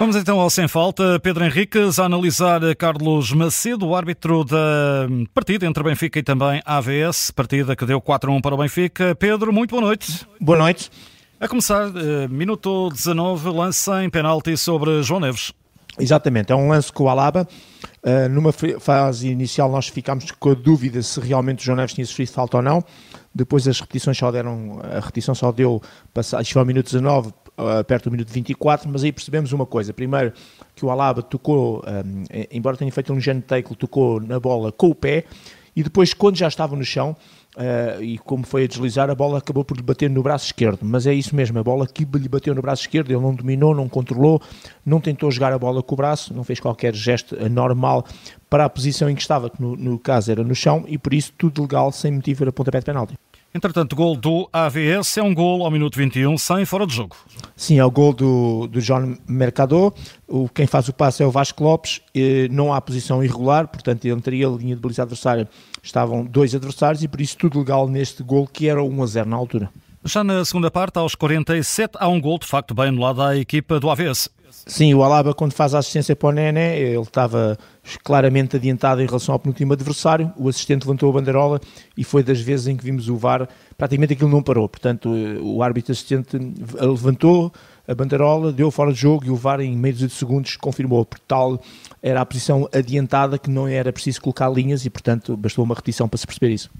Vamos então ao Sem Falta. Pedro Henriques a analisar Carlos Macedo, o árbitro da partida entre Benfica e também AVS, partida que deu 4-1 para o Benfica. Pedro, muito boa noite. Boa noite. A começar, eh, minuto 19, lance em penalti sobre João Neves. Exatamente, é um lance com o Alaba. Uh, numa fase inicial nós ficámos com a dúvida se realmente o João Neves tinha sofrido falta ou não. Depois as repetições só deram, a repetição só deu, passado, foi ao minuto 19, uh, perto do minuto 24, mas aí percebemos uma coisa. Primeiro, que o Alaba tocou, um, embora tenha feito um tackle, tocou na bola com o pé, e depois, quando já estava no chão, Uh, e como foi a deslizar, a bola acabou por lhe bater no braço esquerdo. Mas é isso mesmo, a bola que lhe bateu no braço esquerdo, ele não dominou, não controlou, não tentou jogar a bola com o braço, não fez qualquer gesto normal para a posição em que estava, que no, no caso era no chão, e por isso tudo legal, sem motivo para pontapé de penalti. Entretanto, gol do AVS é um gol ao minuto 21, sem fora de jogo. Sim, é o gol do, do João Mercador. O, quem faz o passe é o Vasco Lopes. não há posição irregular, portanto, entre ele e a linha de baliza adversária estavam dois adversários e por isso tudo legal neste gol que era 1 a 0 na altura. Já na segunda parte, aos 47, há um gol de facto bem anulado à equipa do AVS. Sim, o Alaba, quando faz a assistência para o Nené, ele estava claramente adiantado em relação ao penúltimo adversário. O assistente levantou a bandeirola e foi das vezes em que vimos o VAR, praticamente aquilo não parou. Portanto, o árbitro assistente levantou a bandeirola, deu fora de jogo e o VAR, em meio de segundos, confirmou. Por tal, era a posição adiantada que não era preciso colocar linhas e, portanto, bastou uma repetição para se perceber isso.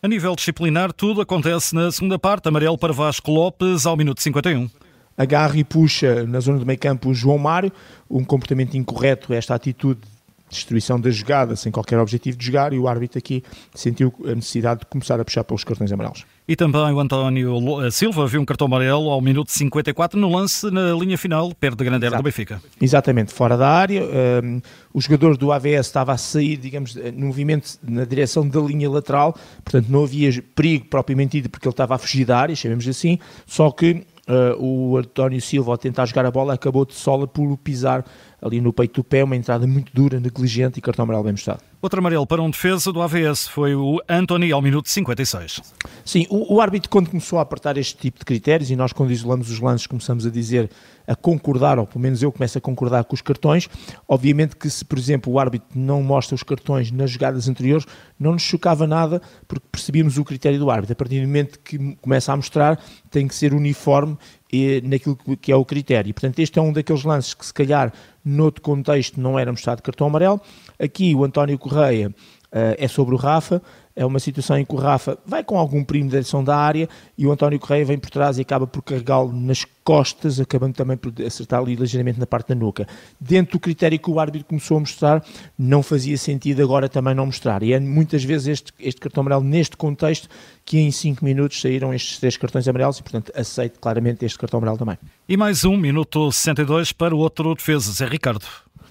A nível disciplinar, tudo acontece na segunda parte. Amarelo para Vasco Lopes ao minuto 51 agarra e puxa na zona do meio campo o João Mário, um comportamento incorreto, esta atitude de destruição da jogada sem qualquer objetivo de jogar e o árbitro aqui sentiu a necessidade de começar a puxar pelos cartões amarelos. E também o António eh, Silva viu um cartão amarelo ao minuto 54 no lance na linha final, perto da grande área do Benfica. Exatamente, fora da área. Um, ehm, o jogador do AVS estava a sair, digamos, no movimento na direção da linha lateral, portanto não havia perigo propriamente dito porque ele estava a fugir da área, chamemos assim, só que Uh, o António Silva, ao tentar jogar a bola, acabou de sola por pisar ali no peito do pé, uma entrada muito dura, negligente e cartão amarelo bem mostrado. Outro amarelo para um defesa do AVS foi o Anthony ao minuto 56. Sim, o, o, árbitro quando começou a apertar este tipo de critérios e nós quando isolamos os lances começamos a dizer, a concordar, ou pelo menos eu começo a concordar com os cartões, obviamente que se por exemplo o árbitro não mostra os cartões nas jogadas anteriores, não nos chocava nada porque percebíamos o critério do árbitro. A partir do momento que começa a mostrar, tem que ser uniforme e, naquilo que é o critério. Portanto, este é um daqueles lances que, se calhar, noutro contexto, não era mostrado cartão amarelo. Aqui, o António Correia uh, é sobre o Rafa, é uma situação em que o Rafa vai com algum primo da direção da área e o António Correia vem por trás e acaba por carregá-lo nas costas, acabando também por acertar ali ligeiramente na parte da nuca. Dentro do critério que o árbitro começou a mostrar, não fazia sentido agora também não mostrar. E é muitas vezes este, este cartão amarelo, neste contexto, que em 5 minutos saíram estes três cartões amarelos e, portanto, aceito claramente este cartão amarelo também. E mais um, minuto 62 para o outro defesa, Zé Ricardo.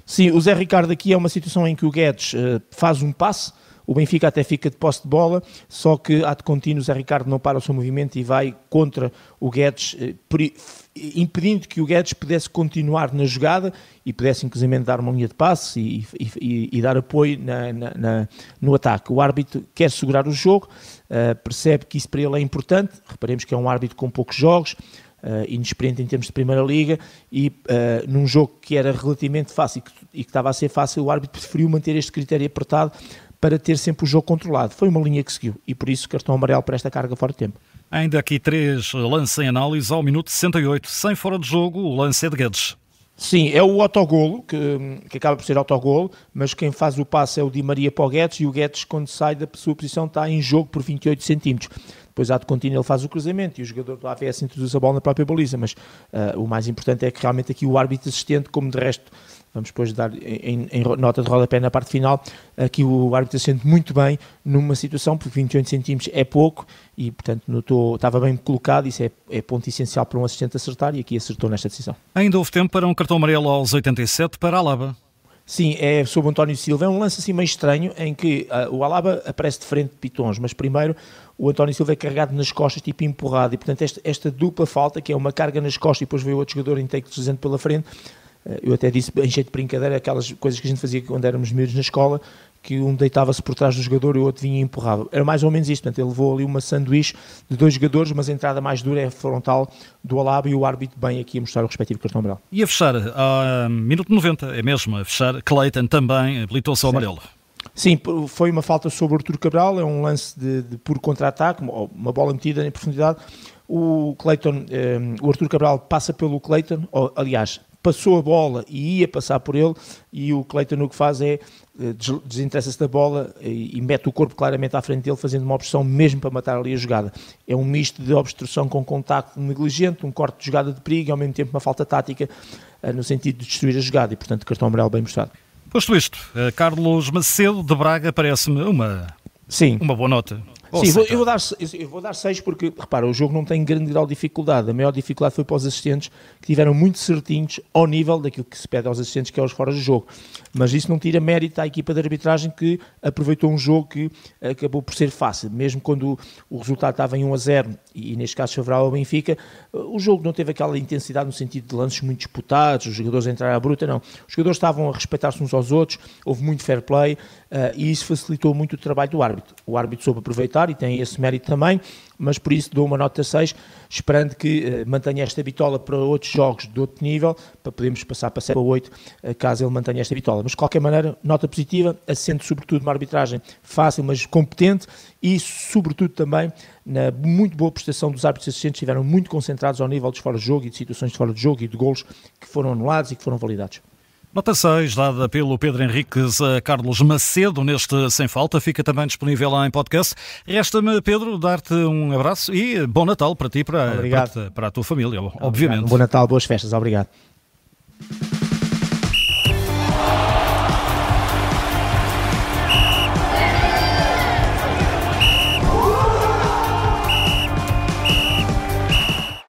Sim, o Zé Ricardo aqui é uma situação em que o Guedes uh, faz um passe, o Benfica até fica de posse de bola, só que há de contínuo o Zé Ricardo não para o seu movimento e vai contra o Guedes, eh, impedindo que o Guedes pudesse continuar na jogada e pudesse inclusive dar uma linha de passe e, e, e dar apoio na, na, na, no ataque. O árbitro quer segurar o jogo, uh, percebe que isso para ele é importante, reparemos que é um árbitro com poucos jogos, uh, inexperiente em termos de Primeira Liga e uh, num jogo que era relativamente fácil e que estava a ser fácil, o árbitro preferiu manter este critério apertado para ter sempre o jogo controlado. Foi uma linha que seguiu e por isso cartão amarelo para esta carga fora de tempo. Ainda aqui três lances em análise ao minuto 68, sem fora de jogo, o lance é de Guedes. Sim, é o autogolo, que, que acaba por ser autogolo, mas quem faz o passe é o Di Maria para o Guedes e o Guedes, quando sai da sua posição, está em jogo por 28 centímetros. Depois, há de contínuo, ele faz o cruzamento e o jogador do AVS introduz a bola na própria baliza, mas uh, o mais importante é que realmente aqui o árbitro assistente, como de resto vamos depois dar em, em, nota de rodapé na parte final, aqui o árbitro sente muito bem numa situação, porque 28 centímetros é pouco e, portanto, notou, estava bem colocado, isso é, é, ponto essencial para um assistente acertar e aqui acertou nesta decisão. Ainda houve tempo para um cartão amarelo aos 87 para a Alaba. Sim, é sobre o António Silva. É um lance assim meio estranho em que uh, o Alaba aparece de frente de Pitons, mas primeiro o António Silva é carregado nas costas, tipo empurrado, e portanto esta, esta dupla falta, que é uma carga nas costas e depois veio outro jogador em take deslizante pela frente, eu até disse, em jeito de brincadeira, aquelas coisas que a gente fazia quando éramos miúdos na escola, que um deitava-se por trás do jogador e o outro vinha e empurrava. Era mais ou menos isto, portanto, ele levou ali uma sanduíche de dois jogadores, mas a entrada mais dura é a frontal do Alaba e o árbitro bem aqui a mostrar o respectivo cartão amarelo. E a fechar, a minuto 90, é mesmo, a fechar, Clayton também habilitou-se ao amarelo. Sim, foi uma falta sobre o Artur Cabral, é um lance de, de puro contra-ataque, uma bola metida em profundidade. O Clayton, eh, o Artur Cabral passa pelo Clayton, ou, aliás, passou a bola e ia passar por ele, e o Clayton o que faz é eh, desinteressa-se da bola e, e, mete o corpo claramente à frente dele, fazendo uma obstrução mesmo para matar ali a jogada. É um misto de obstrução com contacto negligente, um corte de jogada de perigo e ao mesmo tempo uma falta tática eh, no sentido de destruir a jogada e, portanto, cartão amarelo bem mostrado. Posto isto, eh, Carlos Macedo de Braga parece-me uma, Sim. uma boa nota. Sim, vou, eu, vou dar, eu vou dar 6 porque, repara, o jogo não tem grande grau de dificuldade. A maior dificuldade foi para os assistentes que tiveram muito certinhos ao nível daquilo que se pede aos assistentes, que é os fora de jogo. Mas isso não tira mérito à equipa de arbitragem que aproveitou um jogo que acabou por ser fácil. Mesmo quando o resultado estava em 1 a 0 e neste caso favorável ao Benfica, o jogo não teve aquela intensidade no sentido de lances muito disputados, os jogadores entraram à bruta, não. Os jogadores estavam a respeitar-se uns aos outros, houve muito fair play uh, e isso facilitou muito o trabalho do árbitro. O árbitro soube aproveitar e tem esse mérito também mas por isso dou uma nota 6, esperando que uh, mantenha esta bitola para outros jogos de outro nível, para podermos passar para 7 ou 8, uh, caso ele mantenha esta bitola. Mas de qualquer maneira, nota positiva, assento sobretudo uma arbitragem fácil, mas competente e sobretudo também na muito boa prestação dos árbitros assistentes, estiveram muito concentrados ao nível dos fora de jogo e de situações de fora de jogo e de golos que foram anulados e que foram validados. Nota 6, dada pelo Pedro Henriques a Carlos Macedo neste Sem Falta, fica também disponível lá em podcast. Resta-me, Pedro, dar-te um abraço e bom Natal para ti e para, para, para, a tua família, obviamente. Obrigado. Bom Natal, boas festas, obrigado.